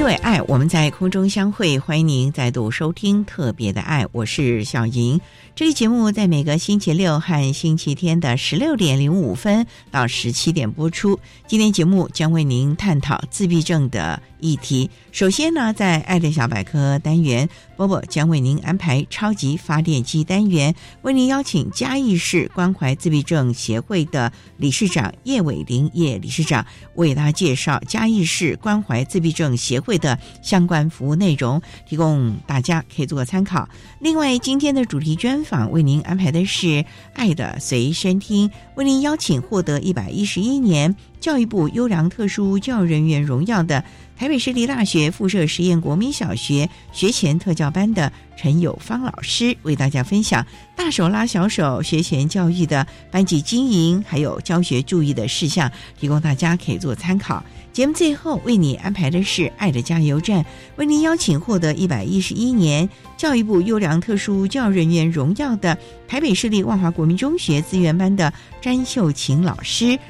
因为爱，我们在空中相会。欢迎您再度收听《特别的爱》，我是小莹。这个节目在每个星期六和星期天的十六点零五分到十七点播出。今天节目将为您探讨自闭症的议题。首先呢，在“爱的小百科”单元，波波将为您安排超级发电机单元，为您邀请嘉义市关怀自闭症协会的理事长叶伟林叶理事长，为大家介绍嘉义市关怀自闭症协会的相关服务内容，提供大家可以做个参考。另外，今天的主题专访为您安排的是《爱的随身听》，为您邀请获得一百一十一年教育部优良特殊教育人员荣耀的台北市立大学附设实验国民小学学前特教班的陈友芳老师，为大家分享大手拉小手学前教育的班级经营还有教学注意的事项，提供大家可以做参考。节目最后为你安排的是《爱的加油站》，为您邀请获得一百一十一年教育部优良特殊教育人员荣耀的台北市立万华国民中学资源班的詹秀琴老师，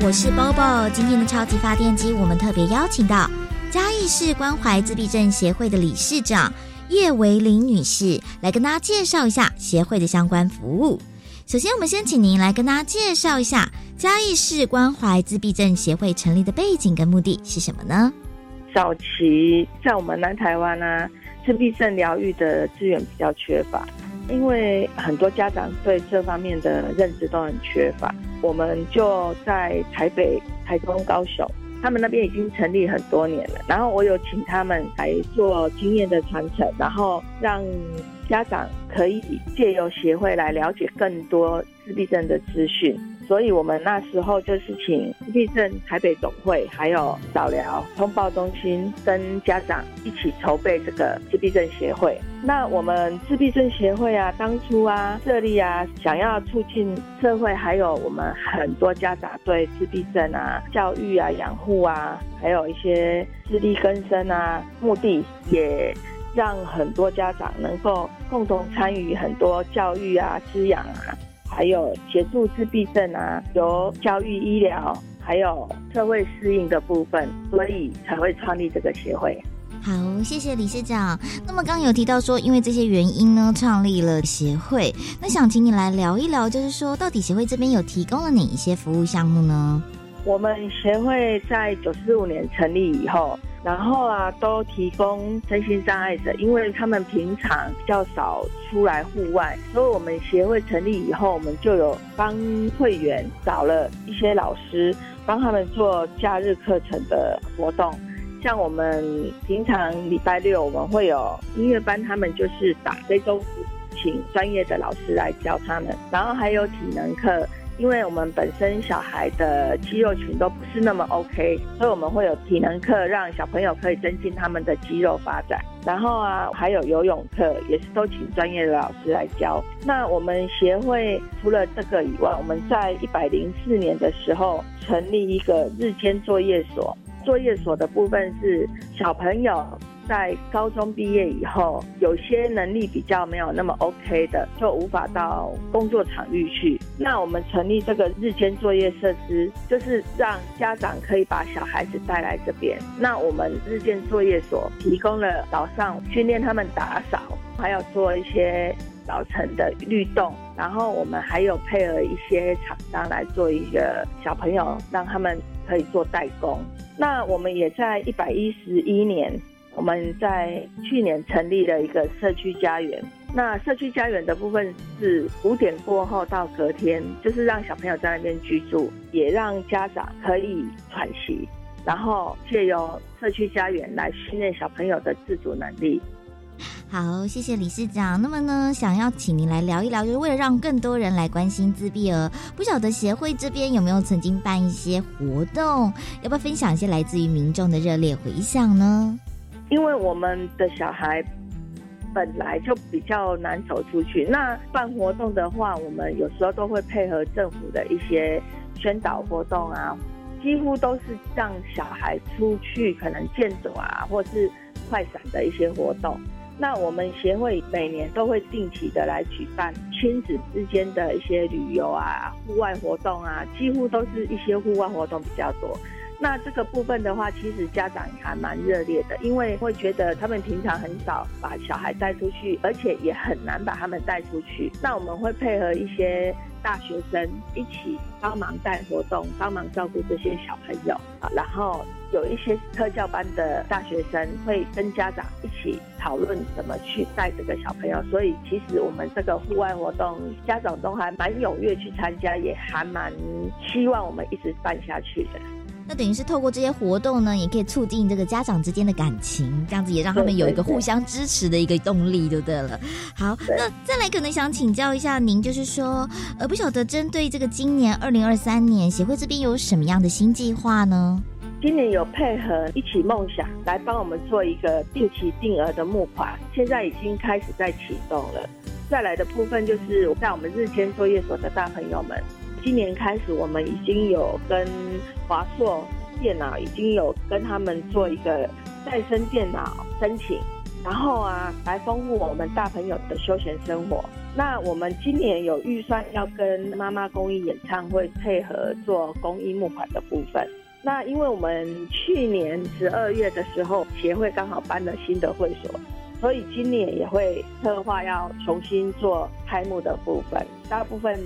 我是 Bobo。今天的超级发电机，我们特别邀请到嘉义市关怀自闭症协会的理事长。叶维玲女士来跟大家介绍一下协会的相关服务。首先，我们先请您来跟大家介绍一下嘉义市关怀自闭症协会成立的背景跟目的是什么呢？早期在我们南台湾呢，自闭症疗愈的资源比较缺乏，因为很多家长对这方面的认知都很缺乏，我们就在台北、台中、高雄。他们那边已经成立很多年了，然后我有请他们来做经验的传承，然后让家长可以借由协会来了解更多自闭症的资讯。所以，我们那时候就是请自闭症台北总会，还有早疗通报中心跟家长一起筹备这个自闭症协会。那我们自闭症协会啊，当初啊设立啊，想要促进社会，还有我们很多家长对自闭症啊教育啊养护啊，还有一些自力更生啊，目的也让很多家长能够共同参与很多教育啊滋养啊。还有协助自闭症啊，有教育、医疗，还有社会适应的部分，所以才会创立这个协会。好，谢谢理事长。那么刚有提到说，因为这些原因呢，创立了协会。那想请你来聊一聊，就是说，到底协会这边有提供了哪一些服务项目呢？我们协会在九四五年成立以后。然后啊，都提供身心障碍者，因为他们平常比较少出来户外，所以我们协会成立以后，我们就有帮会员找了一些老师，帮他们做假日课程的活动。像我们平常礼拜六我们会有音乐班，他们就是打非洲鼓，请专业的老师来教他们。然后还有体能课。因为我们本身小孩的肌肉群都不是那么 OK，所以我们会有体能课，让小朋友可以增进他们的肌肉发展。然后啊，还有游泳课，也是都请专业的老师来教。那我们协会除了这个以外，我们在一百零四年的时候成立一个日间作业所。作业所的部分是小朋友在高中毕业以后，有些能力比较没有那么 OK 的，就无法到工作场域去。那我们成立这个日间作业设施，就是让家长可以把小孩子带来这边。那我们日间作业所提供了早上训练他们打扫，还有做一些早晨的律动，然后我们还有配合一些厂商来做一个小朋友，让他们可以做代工。那我们也在一百一十一年，我们在去年成立了一个社区家园。那社区家园的部分是五点过后到隔天，就是让小朋友在那边居住，也让家长可以喘息，然后借由社区家园来训练小朋友的自主能力。好，谢谢理事长。那么呢，想要请您来聊一聊，就是为了让更多人来关心自闭儿，不晓得协会这边有没有曾经办一些活动？要不要分享一些来自于民众的热烈回响呢？因为我们的小孩本来就比较难走出去，那办活动的话，我们有时候都会配合政府的一些宣导活动啊，几乎都是让小孩出去，可能健走啊，或是快闪的一些活动。那我们协会每年都会定期的来举办亲子之间的一些旅游啊、户外活动啊，几乎都是一些户外活动比较多。那这个部分的话，其实家长还蛮热烈的，因为会觉得他们平常很少把小孩带出去，而且也很难把他们带出去。那我们会配合一些大学生一起帮忙带活动，帮忙照顾这些小朋友啊，然后。有一些特教班的大学生会跟家长一起讨论怎么去带这个小朋友，所以其实我们这个户外活动，家长都还蛮踊跃去参加，也还蛮希望我们一直办下去的。那等于是透过这些活动呢，也可以促进这个家长之间的感情，这样子也让他们有一个互相支持的一个动力，就对了。好，那再来可能想请教一下您，就是说，呃，不晓得针对这个今年二零二三年协会这边有什么样的新计划呢？今年有配合一起梦想来帮我们做一个定期定额的募款，现在已经开始在启动了。再来的部分就是在我们日间作业所的大朋友们，今年开始我们已经有跟华硕电脑已经有跟他们做一个再生电脑申请，然后啊来丰富我们大朋友的休闲生活。那我们今年有预算要跟妈妈公益演唱会配合做公益募款的部分。那因为我们去年十二月的时候，协会刚好搬了新的会所，所以今年也会策划要重新做开幕的部分。大部分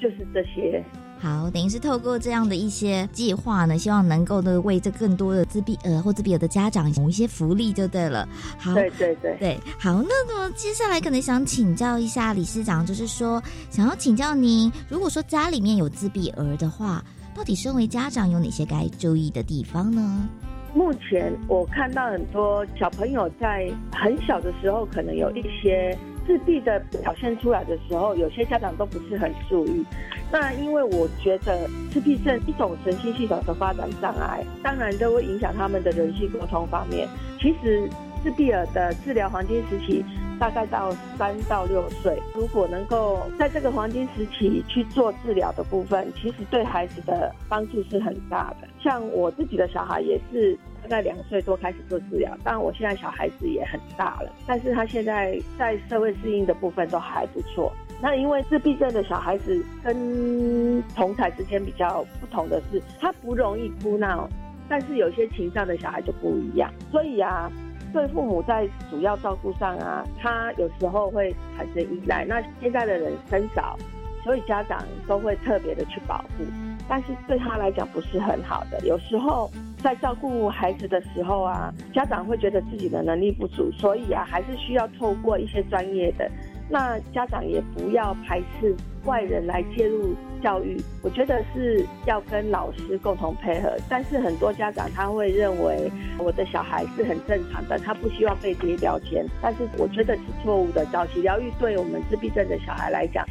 就是这些。好，等于是透过这样的一些计划呢，希望能够呢为这更多的自闭儿或自闭儿的家长有一些福利就对了。好，对对对对，好，那么接下来可能想请教一下理事长，就是说想要请教您，如果说家里面有自闭儿的话。到底身为家长有哪些该注意的地方呢？目前我看到很多小朋友在很小的时候，可能有一些自闭的表现出来的时候，有些家长都不是很注意。那因为我觉得自闭症一种神经系统的发展障碍，当然都会影响他们的人际沟通方面。其实自闭儿的治疗黄金时期。大概到三到六岁，如果能够在这个黄金时期去做治疗的部分，其实对孩子的帮助是很大的。像我自己的小孩也是大概两岁多开始做治疗，当然我现在小孩子也很大了，但是他现在在社会适应的部分都还不错。那因为自闭症的小孩子跟同才之间比较不同的是，他不容易哭闹，但是有些情障的小孩就不一样，所以啊。对父母在主要照顾上啊，他有时候会产生依赖。那现在的人生少，所以家长都会特别的去保护，但是对他来讲不是很好的。有时候在照顾孩子的时候啊，家长会觉得自己的能力不足，所以啊，还是需要透过一些专业的。那家长也不要排斥外人来介入教育，我觉得是要跟老师共同配合。但是很多家长他会认为我的小孩是很正常的，他不希望被贴标签。但是我觉得是错误的。早期疗愈对我们自闭症的小孩来讲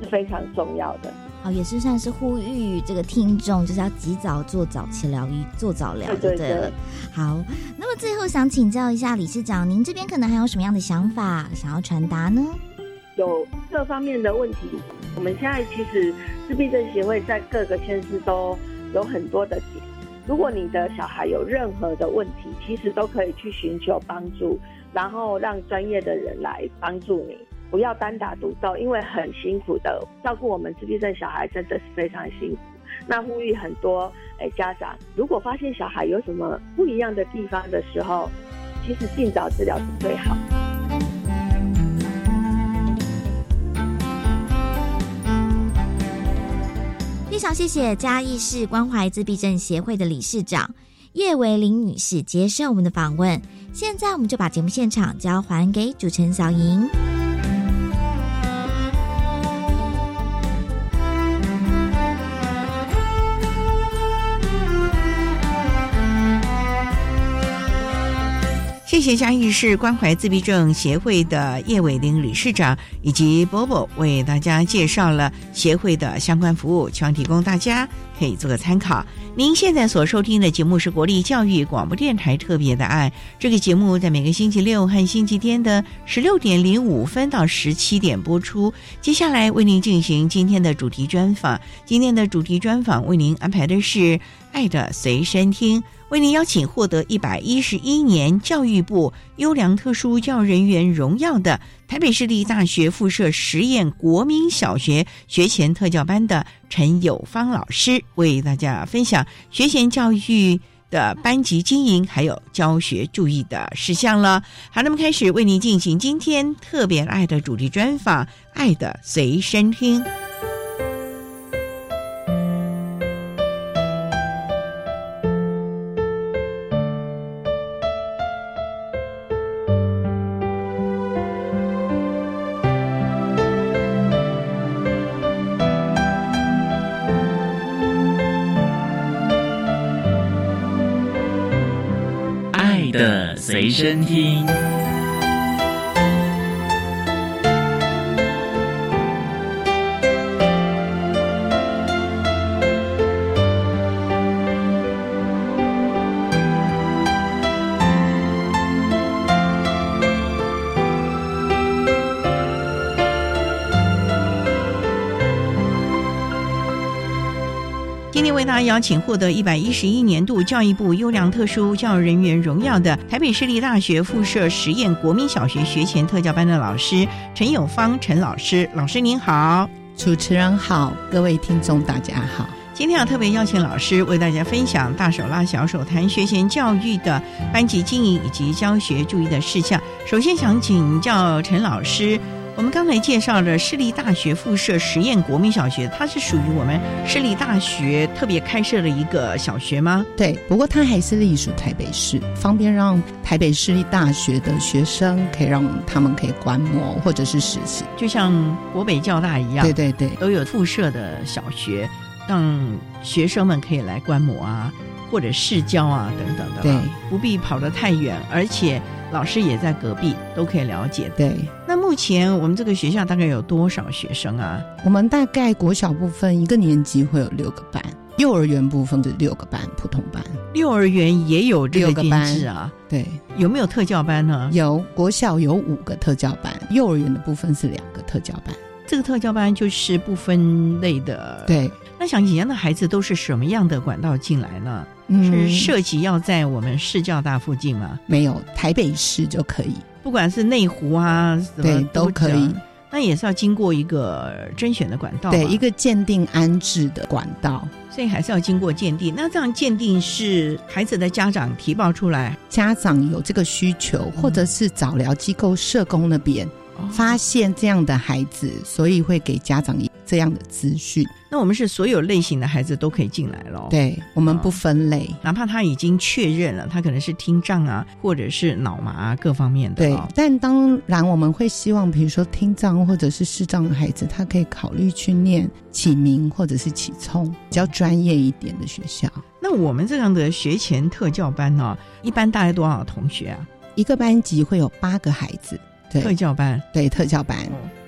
是非常重要的。哦，也是算是呼吁这个听众，就是要及早做早期疗愈，做早疗，对对了。好，那么最后想请教一下理事长，您这边可能还有什么样的想法想要传达呢？有各方面的问题，我们现在其实自闭症协会在各个县市都有很多的点。如果你的小孩有任何的问题，其实都可以去寻求帮助，然后让专业的人来帮助你，不要单打独斗，因为很辛苦的照顾我们自闭症小孩真的是非常辛苦。那呼吁很多诶家长，如果发现小孩有什么不一样的地方的时候，其实尽早治疗是最好。非常谢谢嘉义市关怀自闭症协会的理事长叶维玲女士接受我们的访问。现在我们就把节目现场交还给主持人小莹。谢谢嘉义市关怀自闭症协会的叶伟玲理事长以及波波为大家介绍了协会的相关服务，希望提供大家可以做个参考。您现在所收听的节目是国立教育广播电台特别的爱，这个节目在每个星期六和星期天的十六点零五分到十七点播出。接下来为您进行今天的主题专访，今天的主题专访为您安排的是《爱的随身听》。为您邀请获得一百一十一年教育部优良特殊教育人员荣耀的台北市立大学附设实验国民小学学前特教班的陈友芳老师，为大家分享学前教育的班级经营还有教学注意的事项了。好，那么开始为您进行今天特别爱的主题专访，《爱的随身听》。随身听。邀请获得一百一十一年度教育部优良特殊教育人员荣耀的台北市立大学附设实验国民小学学前特教班的老师陈友芳陈老师，老师您好，主持人好，各位听众大家好。今天要特别邀请老师为大家分享大手拉小手谈学前教育的班级经营以及教学注意的事项。首先想请教陈老师。我们刚才介绍的市立大学附设实验国民小学，它是属于我们市立大学特别开设的一个小学吗？对，不过它还是隶属台北市，方便让台北市立大学的学生可以让他们可以观摩或者是实习，就像国北教大一样，对对对，都有附设的小学，让学生们可以来观摩啊，或者试教啊等等的，对，不必跑得太远，而且。老师也在隔壁，都可以了解。对，那目前我们这个学校大概有多少学生啊？我们大概国小部分一个年级会有六个班，幼儿园部分是六个班，普通班。幼儿园也有这个班制啊？对，有没有特教班呢？有，国小有五个特教班，幼儿园的部分是两个特教班。这个特教班就是不分类的。对，那想以前的孩子都是什么样的管道进来呢？是涉及要在我们市教大附近吗？没有，台北市就可以，不管是内湖啊，对，都可以。那也是要经过一个甄选的管道，对，一个鉴定安置的管道，所以还是要经过鉴定。那这样鉴定是孩子的家长提报出来，家长有这个需求，或者是早疗机构社工那边发现这样的孩子，所以会给家长这样的资讯。那我们是所有类型的孩子都可以进来咯。对我们不分类，哪怕他已经确认了，他可能是听障啊，或者是脑麻啊，各方面的。对，但当然我们会希望，比如说听障或者是视障的孩子，他可以考虑去念启明或者是启聪，比较专业一点的学校。那我们这样的学前特教班呢，一般大概多少同学啊？一个班级会有八个孩子。对特教班，对特教班，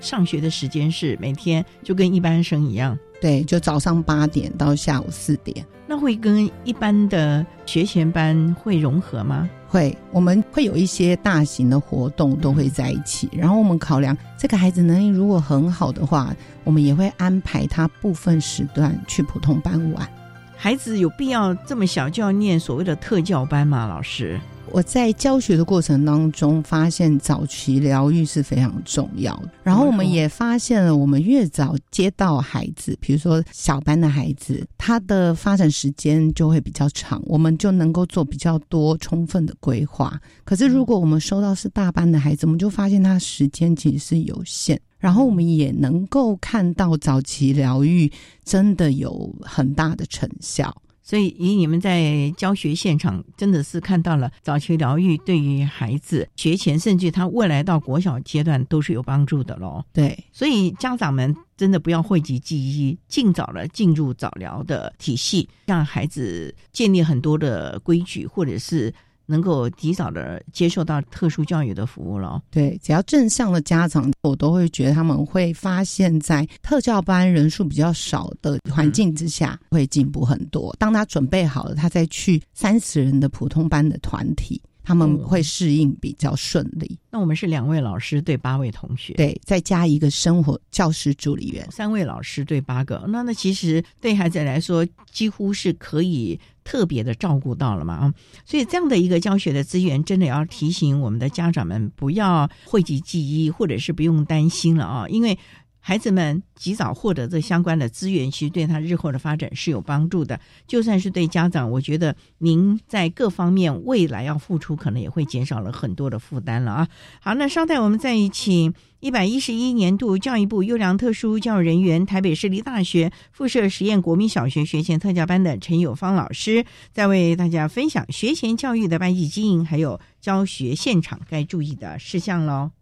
上学的时间是每天就跟一般生一样，对，就早上八点到下午四点。那会跟一般的学前班会融合吗？会，我们会有一些大型的活动都会在一起，然后我们考量这个孩子能力如果很好的话，我们也会安排他部分时段去普通班玩。孩子有必要这么小就要念所谓的特教班吗？老师？我在教学的过程当中，发现早期疗愈是非常重要。然后我们也发现了，我们越早接到孩子，比如说小班的孩子，他的发展时间就会比较长，我们就能够做比较多充分的规划。可是如果我们收到是大班的孩子，我们就发现他时间其实是有限。然后我们也能够看到早期疗愈真的有很大的成效。所以，以你们在教学现场，真的是看到了早期疗愈对于孩子学前，甚至他未来到国小阶段都是有帮助的喽。对，所以家长们真的不要讳疾忌医，尽早的进入早疗的体系，让孩子建立很多的规矩，或者是。能够及早的接受到特殊教育的服务了。对，只要正向的家长，我都会觉得他们会发现，在特教班人数比较少的环境之下，会进步很多。当他准备好了，他再去三十人的普通班的团体，他们会适应比较顺利。那我们是两位老师对八位同学，对，再加一个生活教师助理员，三位老师对八个。那那其实对孩子来说，几乎是可以。特别的照顾到了嘛啊，所以这样的一个教学的资源，真的要提醒我们的家长们不要讳疾忌医，或者是不用担心了啊，因为。孩子们及早获得这相关的资源，其实对他日后的发展是有帮助的。就算是对家长，我觉得您在各方面未来要付出，可能也会减少了很多的负担了啊。好，那稍待，我们再请一百一十一年度教育部优良特殊教育人员、台北市立大学附设实验国民小学学前特教班的陈友芳老师，再为大家分享学前教育的班级经营，还有教学现场该注意的事项喽。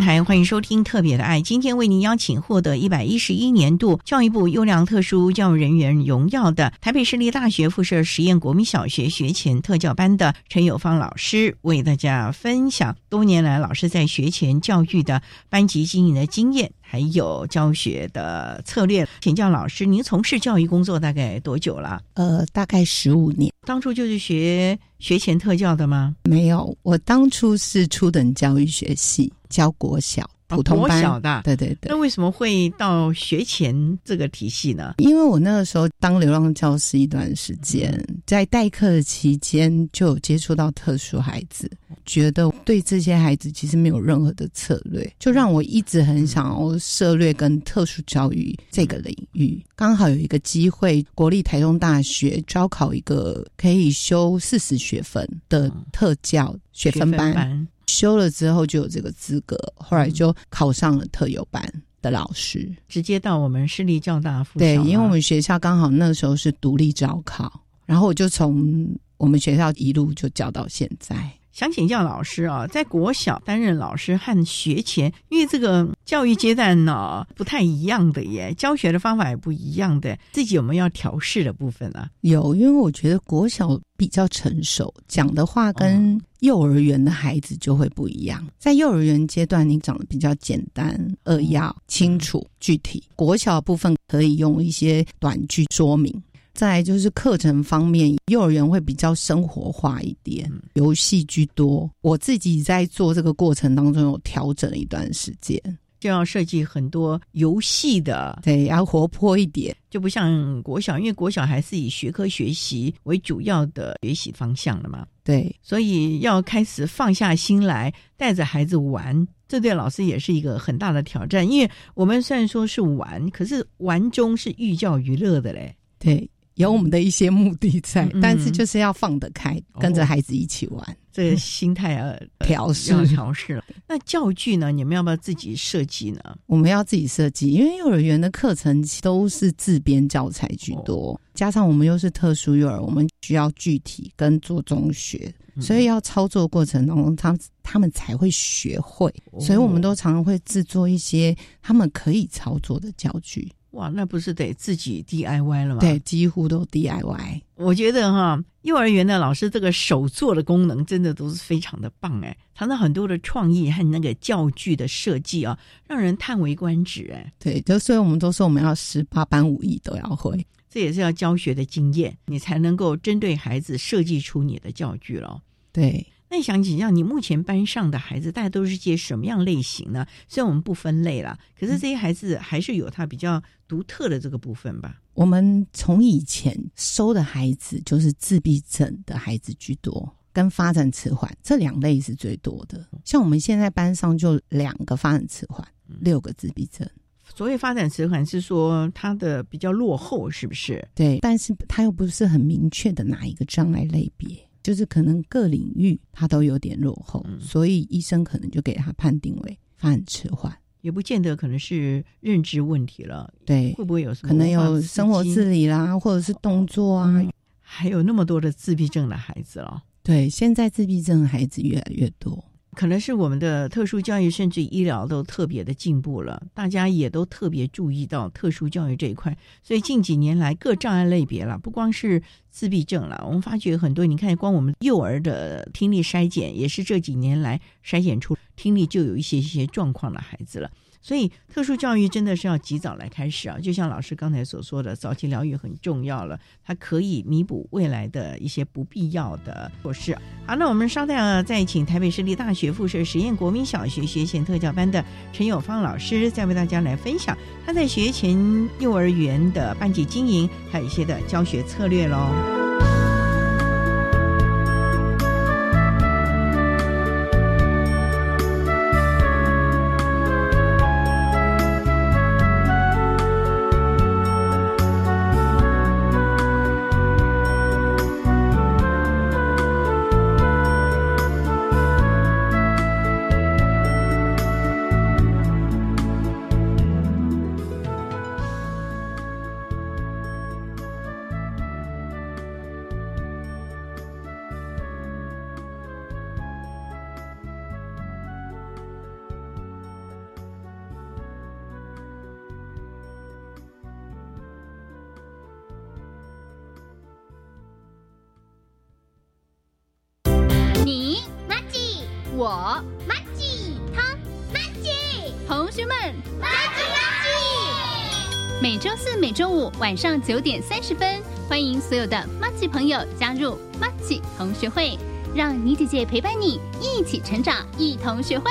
台，欢迎收听《特别的爱》。今天为您邀请获得一百一十一年度教育部优良特殊教育人员荣耀的台北市立大学附设实验国民小学学前特教班的陈友芳老师，为大家分享多年来老师在学前教育的班级经营的经验，还有教学的策略。请教老师，您从事教育工作大概多久了？呃，大概十五年。当初就是学学前特教的吗？没有，我当初是初等教育学系教国小。普通班，小的，对对对。那为什么会到学前这个体系呢？因为我那个时候当流浪教师一段时间，在代课期间就有接触到特殊孩子，觉得对这些孩子其实没有任何的策略，就让我一直很想要涉略跟特殊教育这个领域。刚好有一个机会，国立台中大学招考一个可以修四十学分的特教学分班。修了之后就有这个资格，后来就考上了特有班的老师，直接到我们市立教大附对，因为我们学校刚好那时候是独立招考，然后我就从我们学校一路就教到现在。想请教老师啊，在国小担任老师和学前，因为这个教育阶段呢不太一样的耶，教学的方法也不一样的，自己有没有要调试的部分呢？有，因为我觉得国小比较成熟，讲的话跟幼儿园的孩子就会不一样。在幼儿园阶段，你讲的比较简单、扼要、清楚、具体；国小部分可以用一些短句说明。再就是课程方面，幼儿园会比较生活化一点，游戏居多。我自己在做这个过程当中有调整了一段时间，就要设计很多游戏的，对，要活泼一点，就不像国小，因为国小还是以学科学习为主要的学习方向了嘛。对，所以要开始放下心来，带着孩子玩，这对老师也是一个很大的挑战。因为我们虽然说是玩，可是玩中是寓教于乐的嘞。对。有我们的一些目的在，但是就是要放得开，跟着孩子一起玩，这个心态要调试，要调试了。那教具呢？你们要不要自己设计呢？我们要自己设计，因为幼儿园的课程都是自编教材居多，加上我们又是特殊幼儿，我们需要具体跟做中学，所以要操作过程当中，他他们才会学会，所以我们都常常会制作一些他们可以操作的教具。哇，那不是得自己 DIY 了吗？对，几乎都 DIY。我觉得哈，幼儿园的老师这个手做的功能真的都是非常的棒哎，常常很多的创意和那个教具的设计啊，让人叹为观止哎。对，就所以我们都说我们要十八般武艺都要会，这也是要教学的经验，你才能够针对孩子设计出你的教具了。对。那想请教你，目前班上的孩子大家都是些什么样类型呢？虽然我们不分类了，可是这些孩子还是有他比较独特的这个部分吧。我们从以前收的孩子就是自闭症的孩子居多，跟发展迟缓这两类是最多的。像我们现在班上就两个发展迟缓，六个自闭症。所谓发展迟缓是说他的比较落后，是不是？对，但是他又不是很明确的哪一个障碍类别。就是可能各领域他都有点落后，所以医生可能就给他判定为发展迟缓，也不见得可能是认知问题了。对，会不会有什么可能有生活自理啦，或者是动作啊？还有那么多的自闭症的孩子了。对，现在自闭症的孩子越来越多。可能是我们的特殊教育甚至医疗都特别的进步了，大家也都特别注意到特殊教育这一块，所以近几年来各障碍类别了，不光是自闭症了，我们发觉很多，你看光我们幼儿的听力筛检也是这几年来筛检出听力就有一些一些状况的孩子了。所以，特殊教育真的是要及早来开始啊！就像老师刚才所说的，早期疗愈很重要了，它可以弥补未来的一些不必要的措施。好，那我们稍待再请台北市立大学附设实验国民小学学前特教班的陈友芳老师，再为大家来分享他在学前幼儿园的班级经营，还有一些的教学策略喽。九点三十分，欢迎所有的马吉朋友加入马吉同学会，让倪姐姐陪伴你一起成长，一同学会。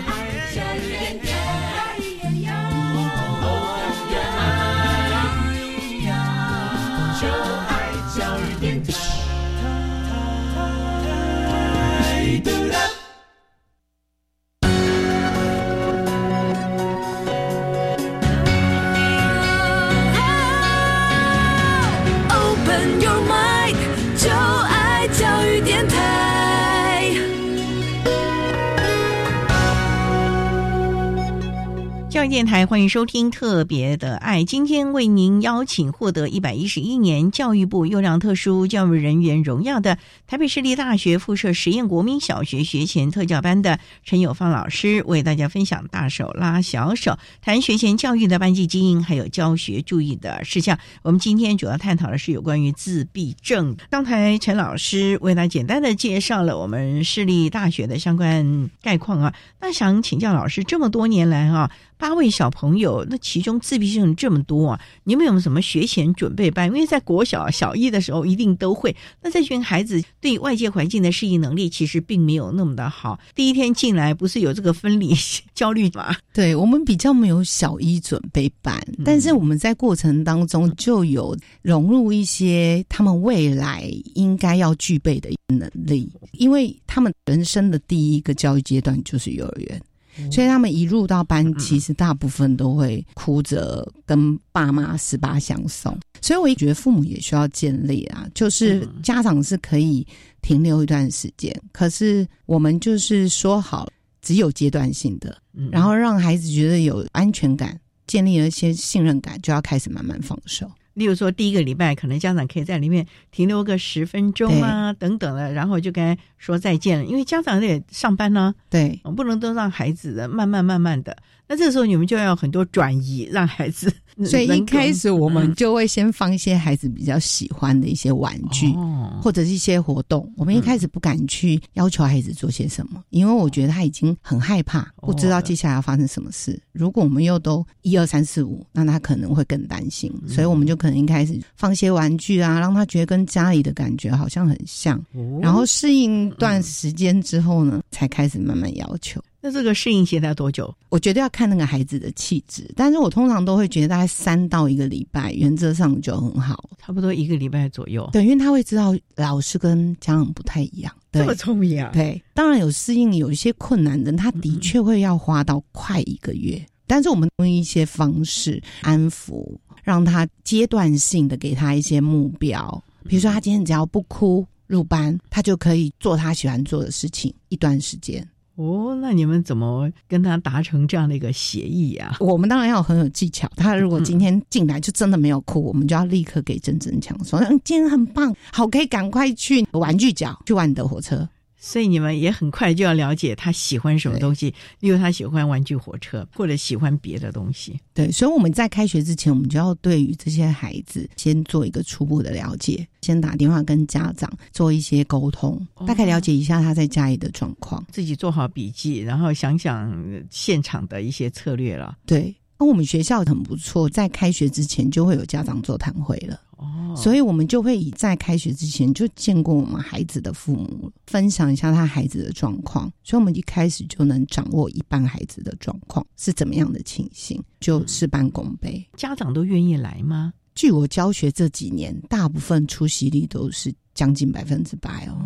电台欢迎收听《特别的爱》，今天为您邀请获得一百一十一年教育部优良特殊教育人员荣耀的台北市立大学附设实验国民小学学前特教班的陈友芳老师，为大家分享“大手拉小手”，谈学前教育的班级经营还有教学注意的事项。我们今天主要探讨的是有关于自闭症。刚才陈老师为大家简单的介绍了我们市立大学的相关概况啊，那想请教老师，这么多年来啊。八位小朋友，那其中自闭症这么多啊，你们有没有什么学前准备班？因为在国小小一的时候一定都会。那这群孩子对外界环境的适应能力其实并没有那么的好。第一天进来不是有这个分离焦虑吗？对我们比较没有小一准备班，但是我们在过程当中就有融入一些他们未来应该要具备的能力，因为他们人生的第一个教育阶段就是幼儿园。所以他们一入到班，其实大部分都会哭着跟爸妈十八相送。所以我也觉得父母也需要建立啊，就是家长是可以停留一段时间，可是我们就是说好，只有阶段性的，然后让孩子觉得有安全感，建立了一些信任感，就要开始慢慢放手。例如说，第一个礼拜可能家长可以在里面停留个十分钟啊，等等的，然后就该说再见了，因为家长得上班呢。对，我不能都让孩子慢慢慢慢的。那这时候你们就要很多转移，让孩子。所以一开始我们就会先放一些孩子比较喜欢的一些玩具，或者是一些活动。我们一开始不敢去要求孩子做些什么，因为我觉得他已经很害怕，不知道接下来要发生什么事。如果我们又都一二三四五，那他可能会更担心。所以我们就可能一开始放些玩具啊，让他觉得跟家里的感觉好像很像。然后适应一段时间之后呢，才开始慢慢要求。那这个适应期要多久？我觉得要看那个孩子的气质，但是我通常都会觉得大概三到一个礼拜，原则上就很好，差不多一个礼拜左右。对，因为他会知道老师跟家长不太一样，这么聪明啊！对，当然有适应有一些困难的，他的确会要花到快一个月，但是我们用一些方式安抚，让他阶段性的给他一些目标，比如说他今天只要不哭入班，他就可以做他喜欢做的事情一段时间。哦，那你们怎么跟他达成这样的一个协议呀？我们当然要很有技巧。他如果今天进来就真的没有哭，我们就要立刻给郑真强说：“嗯，今天很棒，好，可以赶快去玩具角去玩你的火车。”所以你们也很快就要了解他喜欢什么东西，例如他喜欢玩具火车，或者喜欢别的东西。对，所以我们在开学之前，我们就要对于这些孩子先做一个初步的了解，先打电话跟家长做一些沟通，大概了解一下他在家里的状况，自己做好笔记，然后想想现场的一些策略了。对。那我们学校很不错，在开学之前就会有家长座谈会了。哦，所以我们就会以在开学之前就见过我们孩子的父母，分享一下他孩子的状况，所以我们一开始就能掌握一半孩子的状况是怎么样的情形，就事半功倍。家长都愿意来吗？据我教学这几年，大部分出席率都是将近百分之百哦。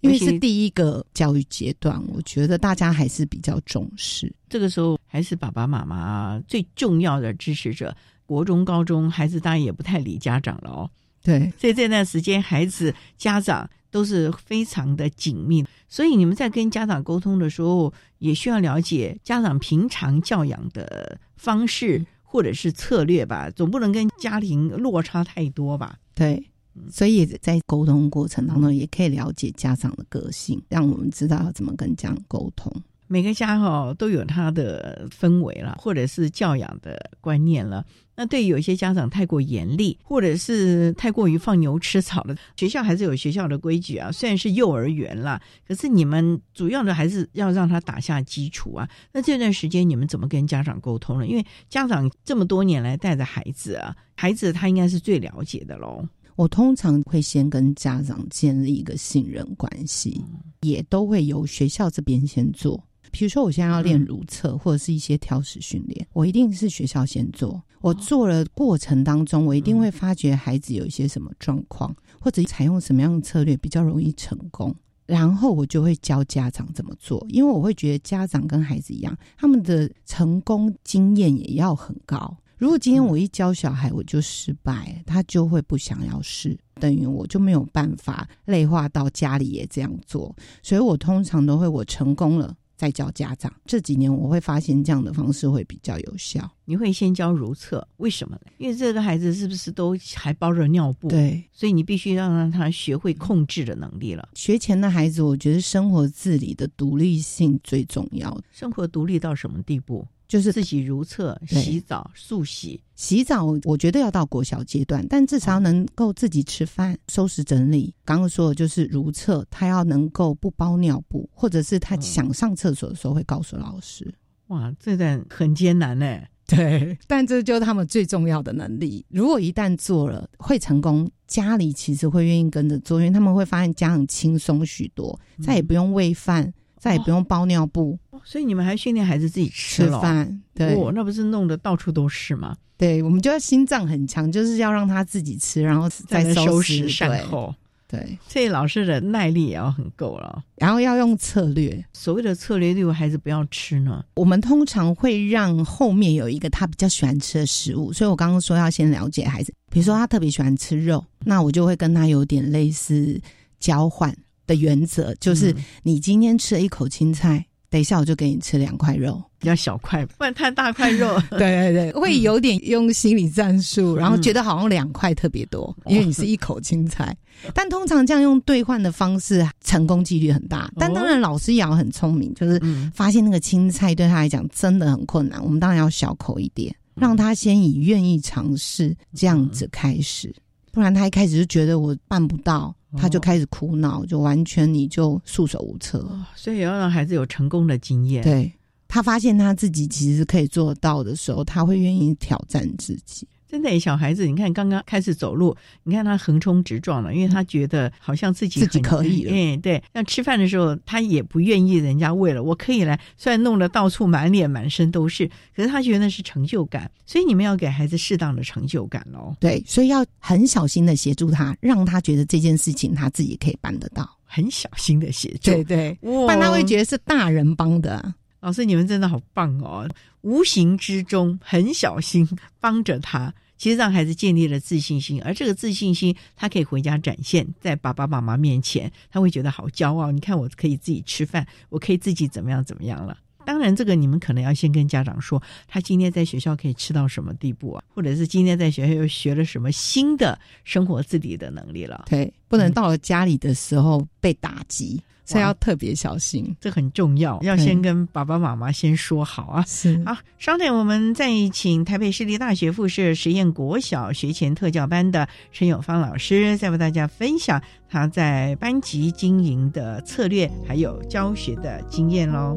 因为是第一个教育阶段，我觉得大家还是比较重视。这个时候还是爸爸妈妈最重要的支持者。国中、高中孩子当然也不太理家长了哦。对，所以这段时间孩子、家长都是非常的紧密。所以你们在跟家长沟通的时候，也需要了解家长平常教养的方式或者是策略吧，总不能跟家庭落差太多吧？对。所以在沟通过程当中，也可以了解家长的个性，让我们知道要怎么跟家长沟通。每个家哈都有他的氛围了，或者是教养的观念了。那对有些家长太过严厉，或者是太过于放牛吃草了，学校还是有学校的规矩啊。虽然是幼儿园啦，可是你们主要的还是要让他打下基础啊。那这段时间你们怎么跟家长沟通呢？因为家长这么多年来带着孩子啊，孩子他应该是最了解的喽。我通常会先跟家长建立一个信任关系，也都会由学校这边先做。比如说，我现在要练如厕或者是一些挑食训练，我一定是学校先做。我做了过程当中，我一定会发觉孩子有一些什么状况，或者采用什么样的策略比较容易成功，然后我就会教家长怎么做。因为我会觉得家长跟孩子一样，他们的成功经验也要很高。如果今天我一教小孩我就失败，他就会不想要试，等于我就没有办法内化到家里也这样做。所以我通常都会我成功了再教家长。这几年我会发现这样的方式会比较有效。你会先教如厕，为什么呢？因为这个孩子是不是都还包着尿布？对，所以你必须要让他学会控制的能力了。学前的孩子，我觉得生活自理的独立性最重要。生活独立到什么地步？就是自己如厕、洗澡、漱洗。洗澡，我觉得要到国小阶段，但至少能够自己吃饭、收拾整理。刚刚说的就是如厕，他要能够不包尿布，或者是他想上厕所的时候会告诉老师。哇，这段很艰难呢。对，但这就是他们最重要的能力。如果一旦做了会成功，家里其实会愿意跟着做，因为他们会发现家长轻松许多，再也不用喂饭。再也不用包尿布，所以你们还训练孩子自己吃饭，对，那不是弄得到处都是吗？对，我们就要心脏很强，就是要让他自己吃，然后再收拾善后。对，所以老师的耐力也要很够了，然后要用策略。所谓的策略，例如孩子不要吃呢，我们通常会让后面有一个他比较喜欢吃的食物。所以我刚刚说要先了解孩子，比如说他特别喜欢吃肉，那我就会跟他有点类似交换。的原则就是，你今天吃了一口青菜，等一下我就给你吃两块肉，比较小块，不然太大块肉。对 对对，会有点用心理战术，然后觉得好像两块特别多，因为你是一口青菜。但通常这样用兑换的方式，成功几率很大。但当然，老师也要很聪明，就是发现那个青菜对他来讲真的很困难，我们当然要小口一点，让他先以愿意尝试这样子开始，不然他一开始就觉得我办不到。他就开始苦恼，就完全你就束手无策。所以要让孩子有成功的经验。对他发现他自己其实可以做到的时候，他会愿意挑战自己。真的，小孩子，你看刚刚开始走路，你看他横冲直撞了，因为他觉得好像自己自己可以。嗯，对。那吃饭的时候，他也不愿意人家喂了，我可以来。虽然弄得到处满脸满身都是，可是他觉得那是成就感。所以你们要给孩子适当的成就感哦。对，所以要很小心的协助他，让他觉得这件事情他自己可以办得到。很小心的协助，对对，不然他会觉得是大人帮的。老师，你们真的好棒哦！无形之中很小心帮着他。其实让孩子建立了自信心，而这个自信心，他可以回家展现在爸爸妈妈面前，他会觉得好骄傲。你看，我可以自己吃饭，我可以自己怎么样怎么样了。当然，这个你们可能要先跟家长说，他今天在学校可以吃到什么地步啊，或者是今天在学校又学了什么新的生活自理的能力了。对，不能到了家里的时候被打击。所以要特别小心，这很重要，要先跟爸爸妈妈先说好啊。是好，稍等，我们再请台北市立大学附设实验国小学前特教班的陈永芳老师，再为大家分享他在班级经营的策略，还有教学的经验喽。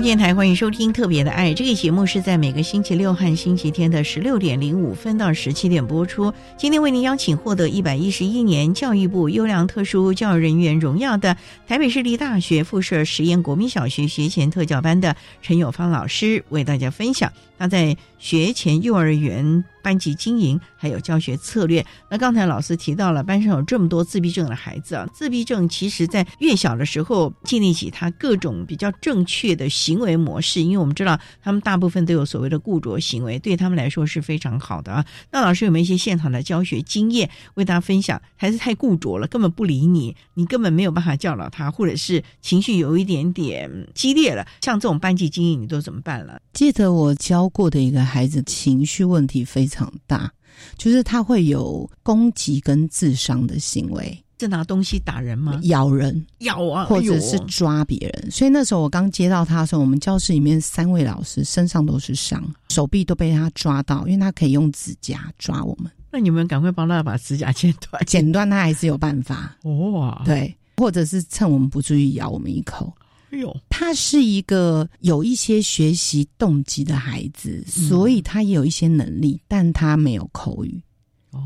电台欢迎收听《特别的爱》这个节目，是在每个星期六和星期天的十六点零五分到十七点播出。今天为您邀请获得一百一十一年教育部优良特殊教育人员荣耀的台北市立大学附设实验国民小学学前特教班的陈友芳老师，为大家分享他在学前幼儿园。班级经营还有教学策略。那刚才老师提到了，班上有这么多自闭症的孩子啊，自闭症其实在越小的时候建立起他各种比较正确的行为模式，因为我们知道他们大部分都有所谓的固着行为，对他们来说是非常好的啊。那老师有没有一些现场的教学经验为大家分享？孩子太固着了，根本不理你，你根本没有办法教导他，或者是情绪有一点点激烈了，像这种班级经营，你都怎么办了？记得我教过的一个孩子，情绪问题非常。常大，就是他会有攻击跟自伤的行为，是拿东西打人吗？咬人，咬啊，或者是抓别人。所以那时候我刚接到他的时候，我们教室里面三位老师身上都是伤，手臂都被他抓到，因为他可以用指甲抓我们。那你们赶快帮他把指甲剪断，剪断他还是有办法 哦。对，或者是趁我们不注意咬我们一口。哎呦，他是一个有一些学习动机的孩子，所以他也有一些能力，但他没有口语。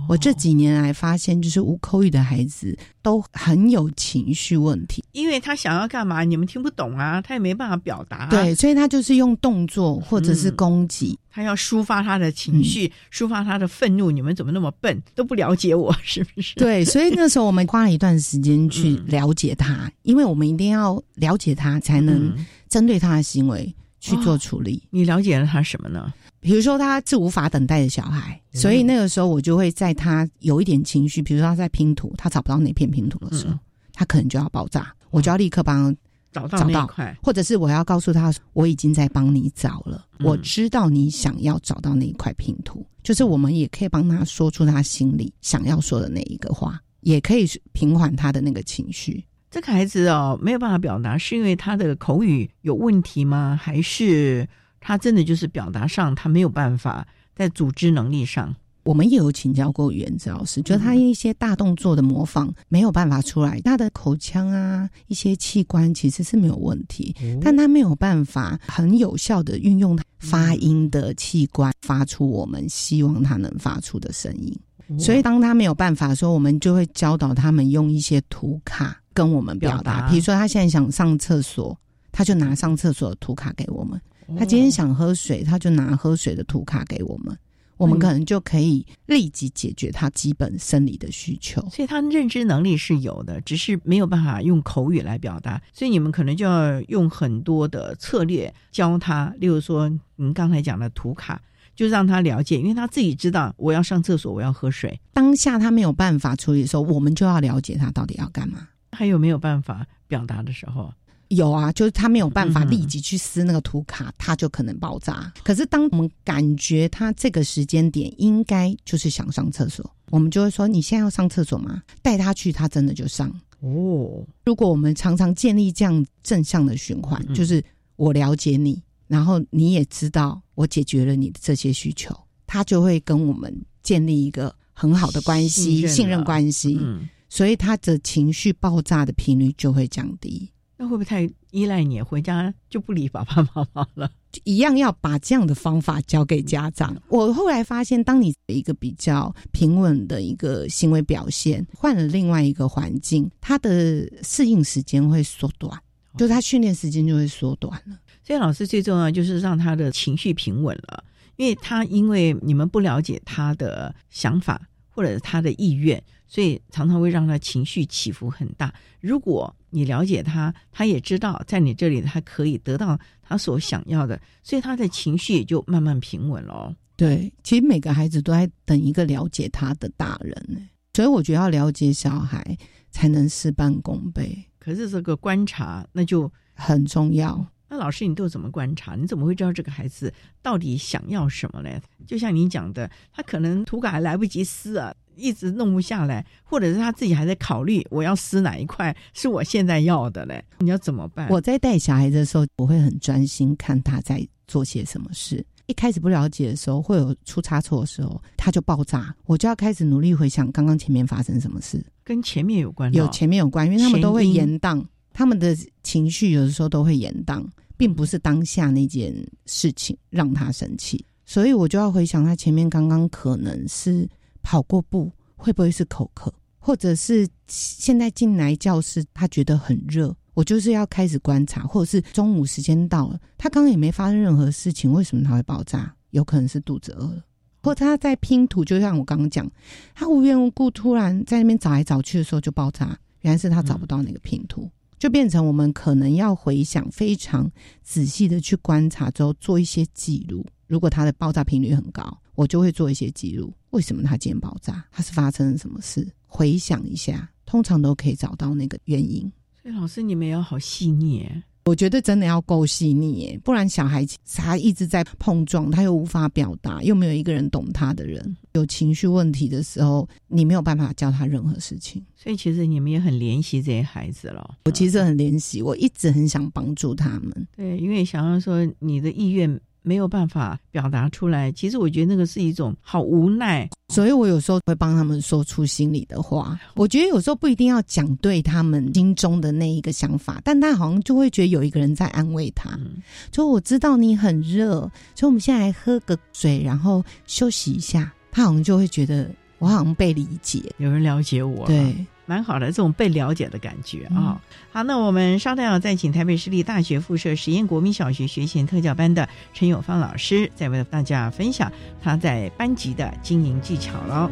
我这几年来发现，就是无口语的孩子都很有情绪问题，因为他想要干嘛，你们听不懂啊，他也没办法表达。对，所以他就是用动作或者是攻击，他要抒发他的情绪，抒发他的愤怒。你们怎么那么笨，都不了解我，是不是？对，所以那时候我们花了一段时间去了解他，因为我们一定要了解他，才能针对他的行为去做处理。你了解了他什么呢？比如说他是无法等待的小孩，所以那个时候我就会在他有一点情绪，比如说他在拼图，他找不到哪片拼图的时候，他可能就要爆炸，我就要立刻帮他找到那块，或者是我要告诉他我已经在帮你找了，我知道你想要找到那一块拼图，就是我们也可以帮他说出他心里想要说的那一个话，也可以平缓他的那个情绪。这个孩子哦没有办法表达，是因为他的口语有问题吗？还是？他真的就是表达上，他没有办法在组织能力上。我们也有请教过语言治老师，觉得他一些大动作的模仿没有办法出来，他的口腔啊一些器官其实是没有问题，但他没有办法很有效的运用发音的器官发出我们希望他能发出的声音。所以当他没有办法的时候，我们就会教导他们用一些图卡跟我们表达。比如说他现在想上厕所，他就拿上厕所的图卡给我们。他今天想喝水，他就拿喝水的图卡给我们，我们可能就可以立即解决他基本生理的需求。所以他认知能力是有的，只是没有办法用口语来表达。所以你们可能就要用很多的策略教他，例如说您刚才讲的图卡，就让他了解，因为他自己知道我要上厕所，我要喝水。当下他没有办法处理的时候，我们就要了解他到底要干嘛。还有没有办法表达的时候？有啊，就是他没有办法立即去撕那个图卡，他就可能爆炸。可是当我们感觉他这个时间点应该就是想上厕所，我们就会说：“你现在要上厕所吗？”带他去，他真的就上。哦，如果我们常常建立这样正向的循环，就是我了解你，然后你也知道我解决了你的这些需求，他就会跟我们建立一个很好的关系，信任关系。嗯，所以他的情绪爆炸的频率就会降低。那会不会太依赖你？回家就不理爸爸妈妈了？一样要把这样的方法交给家长。我后来发现，当你一个比较平稳的一个行为表现，换了另外一个环境，他的适应时间会缩短，就他训练时间就会缩短了。所以老师最重要就是让他的情绪平稳了，因为他因为你们不了解他的想法或者他的意愿，所以常常会让他情绪起伏很大。如果你了解他，他也知道在你这里他可以得到他所想要的，所以他的情绪也就慢慢平稳了。对，其实每个孩子都在等一个了解他的大人呢，所以我觉得要了解小孩才能事半功倍。可是这个观察那就很重要。那老师，你都怎么观察？你怎么会知道这个孩子到底想要什么呢？就像你讲的，他可能涂改还来不及撕啊。一直弄不下来，或者是他自己还在考虑，我要撕哪一块是我现在要的嘞？你要怎么办？我在带小孩的时候，我会很专心看他在做些什么事。一开始不了解的时候，会有出差错的时候，他就爆炸，我就要开始努力回想刚刚前面发生什么事，跟前面有关，有前面有关，因为他们都会延宕，他们的情绪有的时候都会延宕，并不是当下那件事情让他生气，所以我就要回想他前面刚刚可能是。跑过步会不会是口渴，或者是现在进来教室他觉得很热，我就是要开始观察，或者是中午时间到了，他刚刚也没发生任何事情，为什么他会爆炸？有可能是肚子饿了，或者他在拼图，就像我刚刚讲，他无缘无故突然在那边找来找去的时候就爆炸，原来是他找不到那个拼图，就变成我们可能要回想非常仔细的去观察之后做一些记录，如果他的爆炸频率很高。我就会做一些记录，为什么他今天爆炸？他是发生了什么事？回想一下，通常都可以找到那个原因。所以老师，你们要好细腻。我觉得真的要够细腻，不然小孩他一直在碰撞，他又无法表达，又没有一个人懂他的人，有情绪问题的时候，你没有办法教他任何事情。所以其实你们也很怜惜这些孩子了。我其实很怜惜，我一直很想帮助他们。对，因为想要说你的意愿。没有办法表达出来，其实我觉得那个是一种好无奈，所以我有时候会帮他们说出心里的话。我觉得有时候不一定要讲对他们心中的那一个想法，但他好像就会觉得有一个人在安慰他，就我知道你很热，所以我们现在来喝个水，然后休息一下。他好像就会觉得我好像被理解，有人了解我。对。蛮好的，这种被了解的感觉啊。好，那我们稍待要再请台北市立大学附设实验国民小学学前特教班的陈永芳老师，再为大家分享他在班级的经营技巧喽。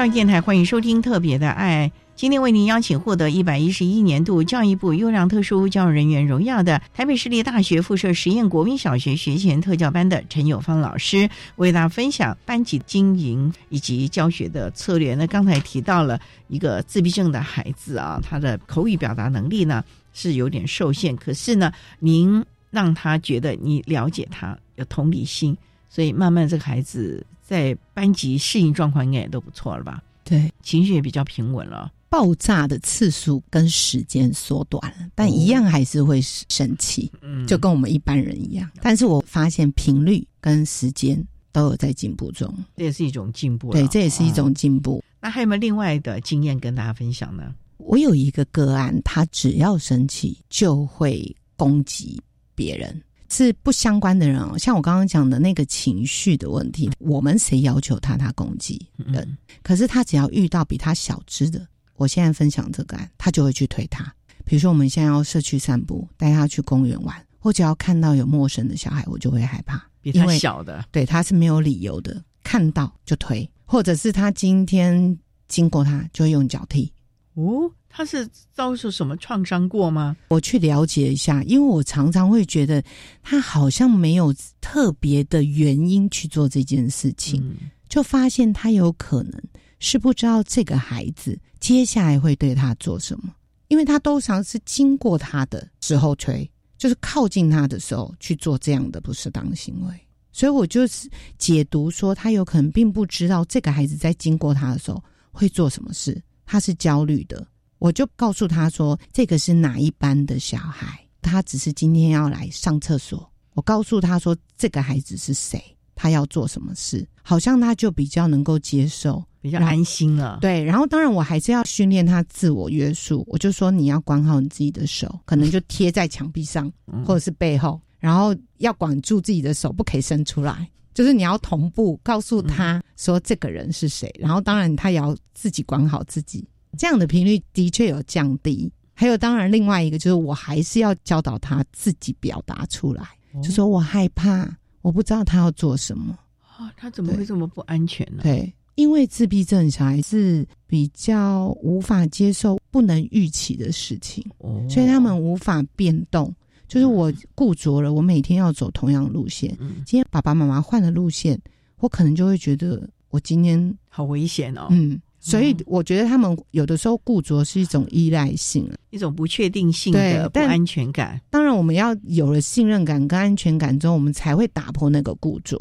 上电台欢迎收听《特别的爱》，今天为您邀请获得一百一十一年度教育部优良特殊教育人员荣耀的台北市立大学附设实验国民小学学前特教班的陈友芳老师，为大家分享班级经营以及教学的策略。那刚才提到了一个自闭症的孩子啊，他的口语表达能力呢是有点受限，可是呢，您让他觉得你了解他，有同理心，所以慢慢这个孩子。在班级适应状况应该也都不错了吧？对，情绪也比较平稳了。爆炸的次数跟时间缩短了，但一样还是会生气，就跟我们一般人一样。但是我发现频率跟时间都有在进步中，这也是一种进步。对，这也是一种进步。那还有没有另外的经验跟大家分享呢？我有一个个案，他只要生气就会攻击别人。是不相关的人哦，像我刚刚讲的那个情绪的问题，我们谁要求他他攻击人？可是他只要遇到比他小只的，我现在分享这个案，他就会去推他。比如说我们现在要社区散步，带他去公园玩，或者要看到有陌生的小孩，我就会害怕，比他小的，对他是没有理由的，看到就推，或者是他今天经过他就会用脚踢。哦。他是遭受什么创伤过吗？我去了解一下，因为我常常会觉得他好像没有特别的原因去做这件事情，就发现他有可能是不知道这个孩子接下来会对他做什么，因为他都常是经过他的时候推，就是靠近他的时候去做这样的不适当行为。所以我就是解读说，他有可能并不知道这个孩子在经过他的时候会做什么事，他是焦虑的。我就告诉他说，这个是哪一班的小孩，他只是今天要来上厕所。我告诉他说，这个孩子是谁，他要做什么事，好像他就比较能够接受，比较安心了。对，然后当然我还是要训练他自我约束，我就说你要管好你自己的手，可能就贴在墙壁上或者是背后。然后要管住自己的手，不可以伸出来。就是你要同步告诉他说这个人是谁，然后当然他也要自己管好自己。这样的频率的确有降低。还有当然另外一个就是我还是要教导他自己表达出来，就说我害怕，我不知道他要做什么啊，他怎么会这么不安全呢？对，因为自闭症小孩是比较无法接受不能预期的事情，所以他们无法变动。就是我固着了，我每天要走同样路线。今天爸爸妈妈换了路线，我可能就会觉得我今天好危险哦。嗯，所以我觉得他们有的时候固着是一种依赖性，一种不确定性的不安全感。当然，我们要有了信任感跟安全感之后，我们才会打破那个固着。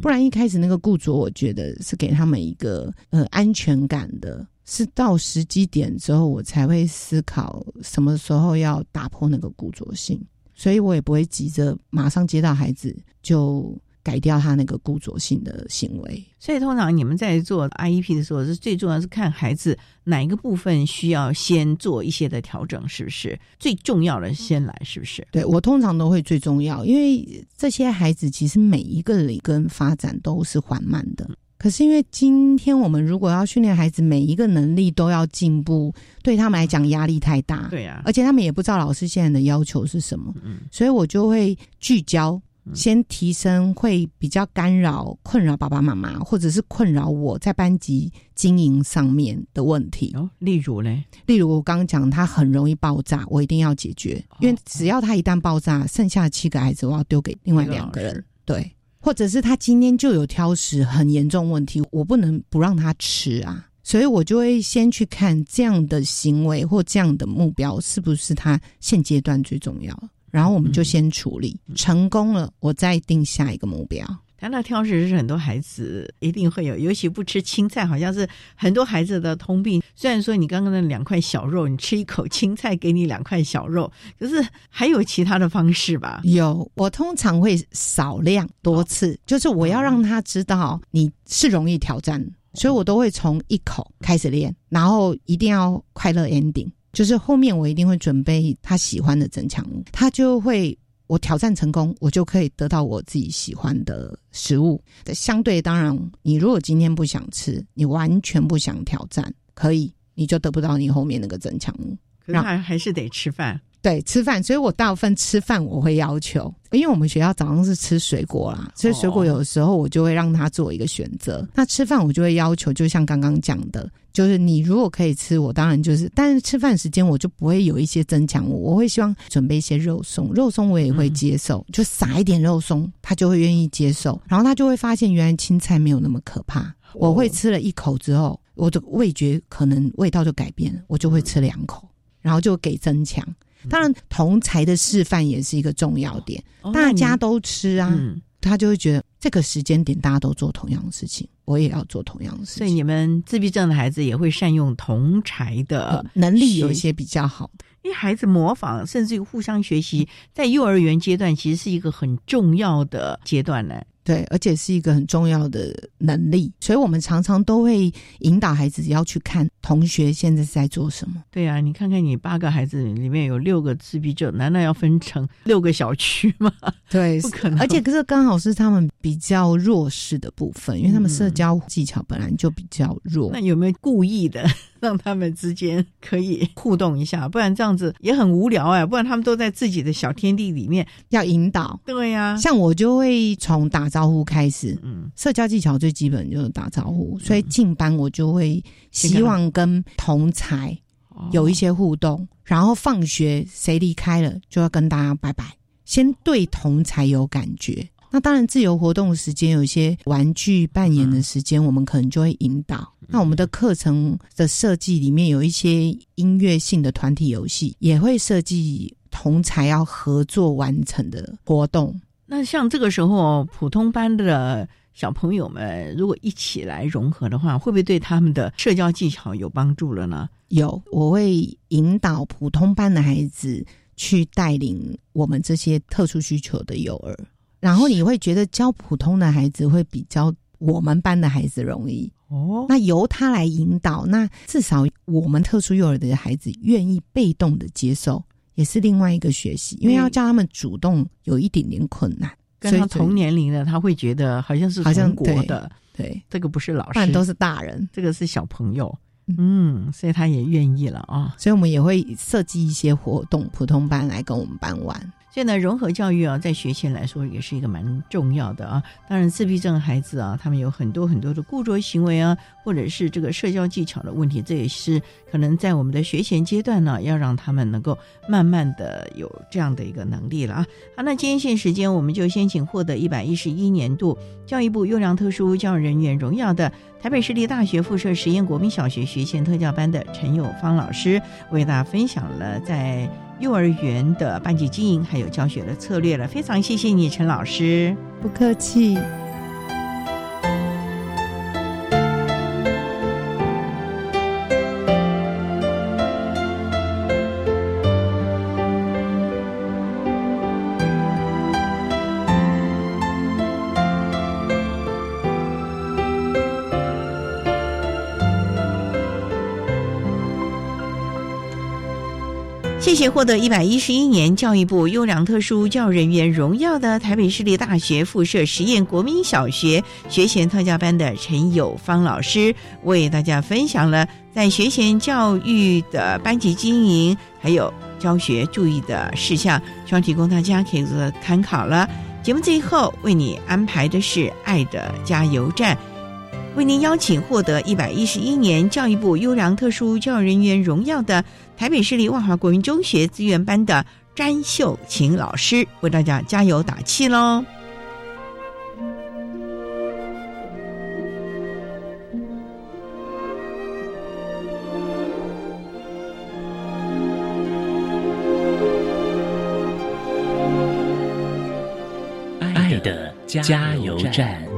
不然一开始那个固着，我觉得是给他们一个呃安全感的。是到时机点之后，我才会思考什么时候要打破那个固着性。所以我也不会急着马上接到孩子就改掉他那个固着性的行为。所以通常你们在做 IEP 的时候，是最重要是看孩子哪一个部分需要先做一些的调整，是不是？最重要的先来，是不是？对我通常都会最重要，因为这些孩子其实每一个人跟发展都是缓慢的。可是因为今天我们如果要训练孩子每一个能力都要进步，对他们来讲压力太大。对呀，而且他们也不知道老师现在的要求是什么。嗯，所以我就会聚焦，先提升会比较干扰、困扰爸爸妈妈，或者是困扰我在班级经营上面的问题。哦，例如呢？例如我刚刚讲他很容易爆炸，我一定要解决，因为只要他一旦爆炸，剩下的七个孩子我要丢给另外两个人。对。或者是他今天就有挑食很严重问题，我不能不让他吃啊，所以我就会先去看这样的行为或这样的目标是不是他现阶段最重要，然后我们就先处理成功了，我再定下一个目标。谈到挑食是很多孩子一定会有，尤其不吃青菜，好像是很多孩子的通病。虽然说你刚刚那两块小肉，你吃一口青菜给你两块小肉，可是还有其他的方式吧？有，我通常会少量多次，就是我要让他知道你是容易挑战，所以我都会从一口开始练，然后一定要快乐 ending，就是后面我一定会准备他喜欢的增强物，他就会。我挑战成功，我就可以得到我自己喜欢的食物。相对当然，你如果今天不想吃，你完全不想挑战，可以，你就得不到你后面那个增强物。可是还还是得吃饭。对，吃饭，所以我大部分吃饭我会要求，因为我们学校早上是吃水果啦，所以水果有的时候我就会让他做一个选择。那吃饭我就会要求，就像刚刚讲的，就是你如果可以吃，我当然就是，但是吃饭时间我就不会有一些增强物，我会希望准备一些肉松，肉松我也会接受，就撒一点肉松，他就会愿意接受，然后他就会发现原来青菜没有那么可怕。我会吃了一口之后，我的味觉可能味道就改变了，我就会吃两口，然后就给增强。当然，同才的示范也是一个重要点。大家都吃啊，他就会觉得这个时间点大家都做同样的事情，我也要做同样的事情。所以，你们自闭症的孩子也会善用同才的能力，有一些比较好的。因为孩子模仿，甚至于互相学习，在幼儿园阶段其实是一个很重要的阶段呢。对，而且是一个很重要的能力，所以我们常常都会引导孩子要去看同学现在是在做什么。对啊，你看看你八个孩子里面有六个自闭症，难道要分成 六个小区吗？对，不可能。而且可是刚好是他们比较弱势的部分，因为他们社交技巧本来就比较弱。那有没有故意的让他们之间可以互动一下？不然这样子也很无聊哎。不然他们都在自己的小天地里面要引导。对呀，像我就会从打。招呼开始，嗯，社交技巧最基本就是打招呼，所以进班我就会希望跟同才有一些互动，然后放学谁离开了就要跟大家拜拜，先对同才有感觉。那当然，自由活动的时间有一些玩具扮演的时间，我们可能就会引导。那我们的课程的设计里面有一些音乐性的团体游戏，也会设计同才要合作完成的活动。那像这个时候，普通班的小朋友们如果一起来融合的话，会不会对他们的社交技巧有帮助了呢？有，我会引导普通班的孩子去带领我们这些特殊需求的幼儿，然后你会觉得教普通的孩子会比较我们班的孩子容易哦。那由他来引导，那至少我们特殊幼儿的孩子愿意被动的接受，也是另外一个学习，因为要叫他们主动有一点点困难。跟他同年龄的，他会觉得好像是好像国的，对，这个不是老师，都是大人，这个是小朋友。嗯，所以他也愿意了啊，所以我们也会设计一些活动，普通班来跟我们班玩。所以呢，融合教育啊，在学前来说也是一个蛮重要的啊。当然，自闭症孩子啊，他们有很多很多的固着行为啊，或者是这个社交技巧的问题，这也是可能在我们的学前阶段呢，要让他们能够慢慢的有这样的一个能力了啊。好，那今天限时间，我们就先请获得一百一十一年度教育部优良特殊教育人员荣耀的台北市立大学附设实验国民小学学前特教班的陈友芳老师，为大家分享了在。幼儿园的班级经营还有教学的策略了，非常谢谢你，陈老师，不客气。谢谢获得一百一十一年教育部优良特殊教人员荣耀的台北市立大学附设实验国民小学学前特教班的陈友芳老师，为大家分享了在学前教育的班级经营还有教学注意的事项，希望提供大家可以做参考了。节目最后为你安排的是爱的加油站，为您邀请获得一百一十一年教育部优良特殊教育人员荣耀的。台北市立万华国民中学资源班的詹秀琴老师为大家加油打气喽！爱的加油站。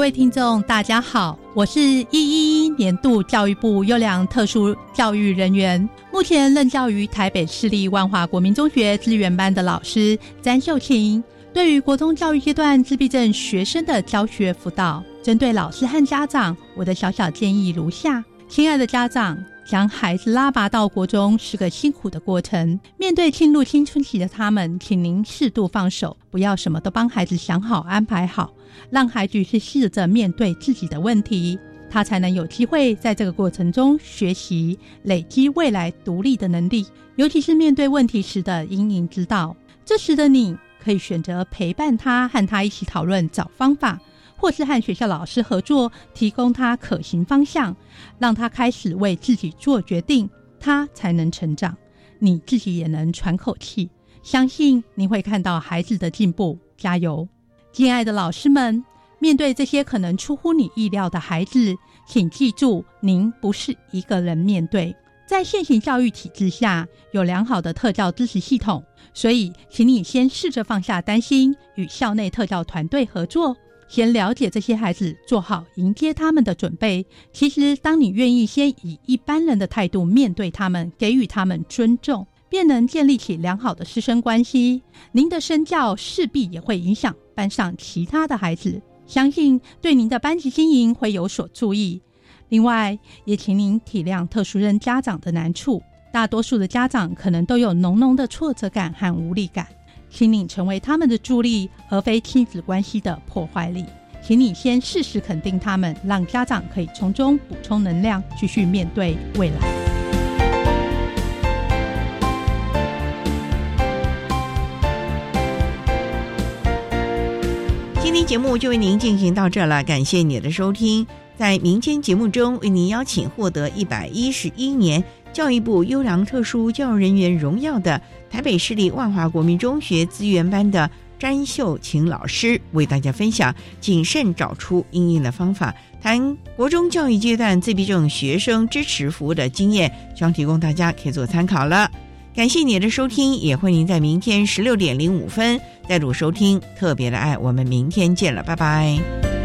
各位听众，大家好，我是一一一年度教育部优良特殊教育人员，目前任教于台北市立万华国民中学资源班的老师詹秀琴。对于国中教育阶段自闭症学生的教学辅导，针对老师和家长，我的小小建议如下：亲爱的家长。将孩子拉拔到国中是个辛苦的过程。面对进入青春期的他们，请您适度放手，不要什么都帮孩子想好安排好，让孩子去试着面对自己的问题，他才能有机会在这个过程中学习，累积未来独立的能力。尤其是面对问题时的因应之道，这时的你可以选择陪伴他，和他一起讨论找方法。或是和学校老师合作，提供他可行方向，让他开始为自己做决定，他才能成长。你自己也能喘口气，相信你会看到孩子的进步。加油，亲爱的老师们！面对这些可能出乎你意料的孩子，请记住，您不是一个人面对。在现行教育体制下，有良好的特教支持系统，所以，请你先试着放下担心，与校内特教团队合作。先了解这些孩子，做好迎接他们的准备。其实，当你愿意先以一般人的态度面对他们，给予他们尊重，便能建立起良好的师生关系。您的身教势必也会影响班上其他的孩子，相信对您的班级经营会有所注意。另外，也请您体谅特殊人家长的难处，大多数的家长可能都有浓浓的挫折感和无力感。请你成为他们的助力，而非亲子关系的破坏力。请你先适时肯定他们，让家长可以从中补充能量，继续面对未来。今天节目就为您进行到这了，感谢你的收听。在民间节目中，为您邀请获得一百一十一年。教育部优良特殊教育人员荣耀的台北市立万华国民中学资源班的詹秀琴老师为大家分享谨慎找出应应的方法，谈国中教育阶段自闭症学生支持服务的经验，希望提供大家可以做参考了。感谢你的收听，也欢迎在明天十六点零五分再度收听特别的爱。我们明天见了，拜拜。